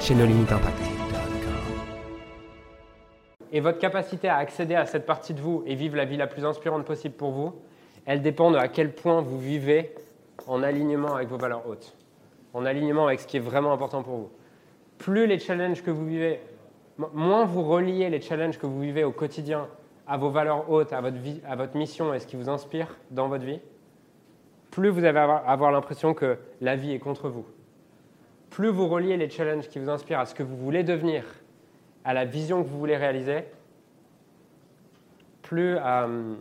chez nos limites impact. Et votre capacité à accéder à cette partie de vous et vivre la vie la plus inspirante possible pour vous, elle dépend de à quel point vous vivez en alignement avec vos valeurs hautes, en alignement avec ce qui est vraiment important pour vous. Plus les challenges que vous vivez, moins vous reliez les challenges que vous vivez au quotidien à vos valeurs hautes, à votre, vie, à votre mission et ce qui vous inspire dans votre vie, plus vous allez avoir, avoir l'impression que la vie est contre vous plus vous reliez les challenges qui vous inspirent à ce que vous voulez devenir, à la vision que vous voulez réaliser, plus, euh,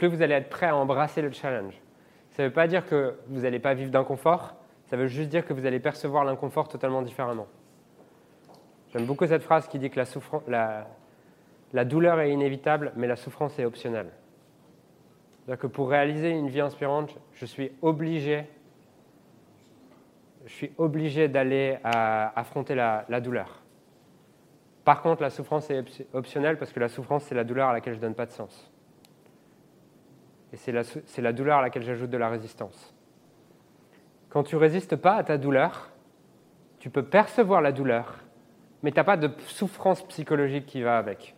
vous allez être prêt à embrasser le challenge. Ça ne veut pas dire que vous n'allez pas vivre d'inconfort, ça veut juste dire que vous allez percevoir l'inconfort totalement différemment. J'aime beaucoup cette phrase qui dit que la, la douleur est inévitable, mais la souffrance est optionnelle. C'est-à-dire que pour réaliser une vie inspirante, je suis obligé je suis obligé d'aller euh, affronter la, douleur. Par contre, la souffrance est optionnelle parce que la souffrance, c'est la douleur à laquelle je ne donne pas de sens. Et c'est la, douleur à laquelle j'ajoute de la résistance. Quand tu résistes pas à ta douleur, tu peux percevoir la douleur, mais tu n'as pas de souffrance psychologique qui va avec.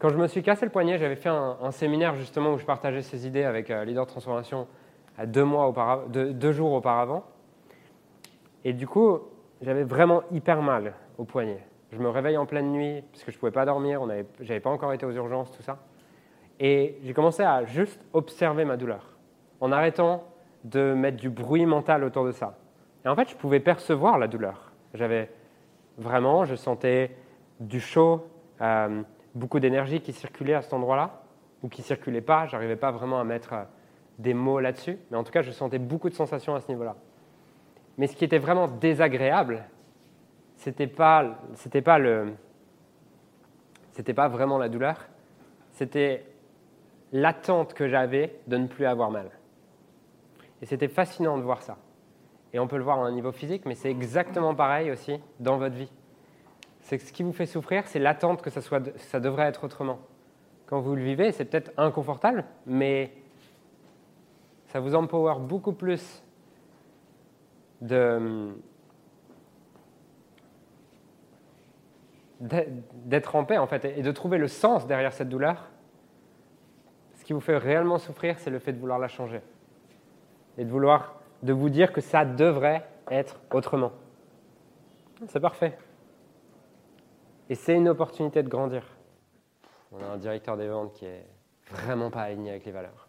Quand je me suis cassé le poignet, j'avais fait un, séminaire justement où je partageais ces idées avec euh, Leader Transformation deux, jours auparavant. Et du coup, j'avais vraiment hyper mal au poignet. Je me réveille en pleine nuit parce que je ne pouvais pas dormir, je n'avais pas encore été aux urgences, tout ça. Et j'ai commencé à juste observer ma douleur en arrêtant de mettre du bruit mental autour de ça. Et en fait, je pouvais percevoir la douleur. J'avais vraiment, je sentais du chaud, euh, beaucoup d'énergie qui circulait à cet endroit-là, ou qui circulait pas. J'arrivais pas vraiment à mettre des mots là-dessus, mais en tout cas, je sentais beaucoup de sensations à ce niveau-là. Mais ce qui était vraiment désagréable, c'était pas, c'était pas le, c'était pas vraiment la douleur, c'était l'attente que j'avais de ne plus avoir mal. Et c'était fascinant de voir ça. Et on peut le voir à un niveau physique, mais c'est exactement pareil aussi dans votre vie. C'est que ce qui vous fait souffrir, c'est l'attente que ça, soit, ça devrait être autrement. Quand vous le vivez, c'est peut-être inconfortable, mais ça vous empower beaucoup plus d'être en paix en fait et de trouver le sens derrière cette douleur. Ce qui vous fait réellement souffrir, c'est le fait de vouloir la changer et de vouloir de vous dire que ça devrait être autrement. C'est parfait. Et c'est une opportunité de grandir. On a un directeur des ventes qui est vraiment pas aligné avec les valeurs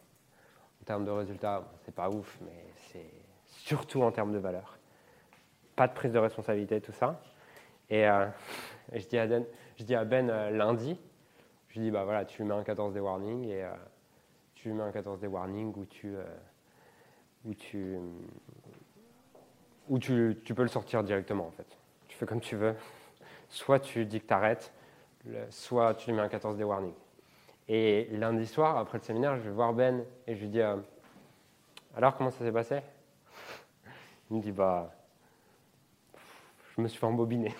termes de résultats, c'est pas ouf, mais c'est surtout en termes de valeur. Pas de prise de responsabilité, tout ça. Et, euh, je, dis à ben, euh, lundi, je lui dis, bah voilà, tu mets un 14 des warnings et euh, tu mets un 14 des warnings où tu, où tu, où tu, peux le sortir directement en fait. Tu fais comme tu veux. Soit tu dis que tu arrêtes, soit tu mets un 14 des warnings. Et lundi soir, après le séminaire, je vais voir Ben et je lui dis euh, Alors, comment ça s'est passé? Il me dit Bah, je me suis fait embobiner.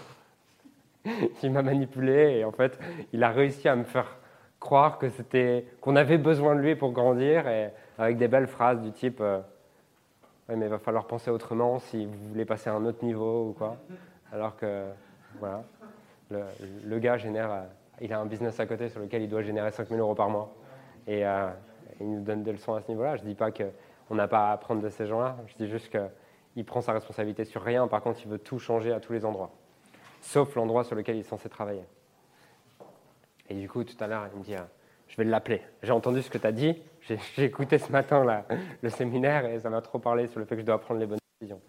il m'a manipulé et en fait, il a réussi à me faire croire que c'était qu'on avait besoin de lui pour grandir et avec des belles phrases du type euh, mais il va falloir penser autrement si vous voulez passer à un autre niveau ou quoi. Alors que, voilà, le, gars génère euh, il a un business à côté sur lequel il doit générer 5 000 euros par mois. Et euh, il nous donne des leçons à ce niveau-là. Je ne dis pas qu'on n'a pas à apprendre de ces gens-là. Je dis juste qu'il prend sa responsabilité sur rien. Par contre, il veut tout changer à tous les endroits, sauf l'endroit sur lequel il est censé travailler. Et du coup, tout à l'heure, il me dit euh, Je vais l'appeler. J'ai entendu ce que tu as dit. J'ai écouté ce matin là, le séminaire et ça m'a trop parlé sur le fait que je dois prendre les bonnes décisions.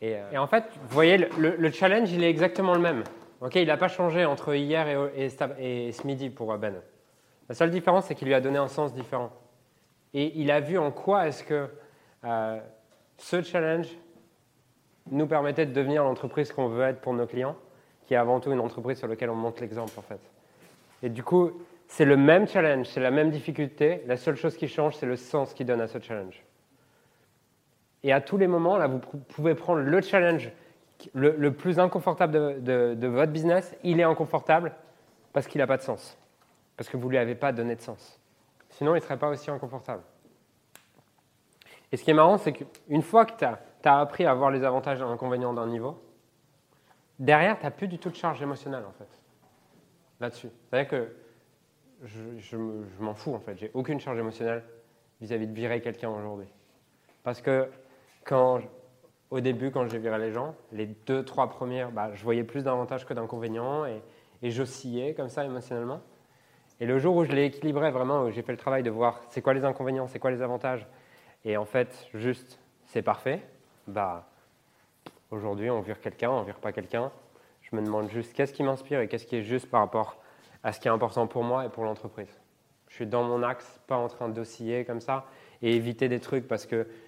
Et, euh, en fait, vous voyez, le challenge, il est exactement le même il n'a pas changé entre hier et, ce midi pour Ben. La seule différence, c'est qu'il lui a donné un sens différent. Et il a vu en quoi est-ce que euh, ce challenge nous permettait de devenir l'entreprise qu'on veut être pour nos clients, qui est avant tout une entreprise sur laquelle on montre l'exemple en fait. Et du coup, c'est le même challenge, c'est la même difficulté. La seule chose qui change, c'est le sens qu'il donne à ce challenge. Et à tous les moments, là, vous pouvez prendre le challenge le, plus inconfortable de, votre business. Il est inconfortable parce qu'il n'a pas de sens. Parce que vous ne lui avez pas donné de sens. Sinon, il ne serait pas aussi inconfortable. Et ce qui est marrant, c'est qu'une fois que tu as, appris à voir les avantages et les inconvénients d'un niveau, derrière, tu n'as plus du tout de charge émotionnelle, en fait, là-dessus. C'est-à-dire que je, m'en fous, en fait. J'ai aucune charge émotionnelle vis-à-vis de virer quelqu'un aujourd'hui. Parce que quand, au début, quand j'ai viré les gens, les deux, trois premières, bah, je voyais plus d'avantages que d'inconvénients et, et j'oscillais comme ça émotionnellement. Et le jour où je l'ai équilibré vraiment, où j'ai fait le travail de voir c'est quoi les inconvénients, c'est quoi les avantages, et en fait, juste, c'est parfait, bah, aujourd'hui, on vire quelqu'un, on vire pas quelqu'un. Je me demande juste qu'est-ce qui m'inspire et qu'est-ce qui est juste par rapport à ce qui est important pour moi et pour l'entreprise. Je suis dans mon axe, pas en train d'osciller comme ça et éviter des trucs parce que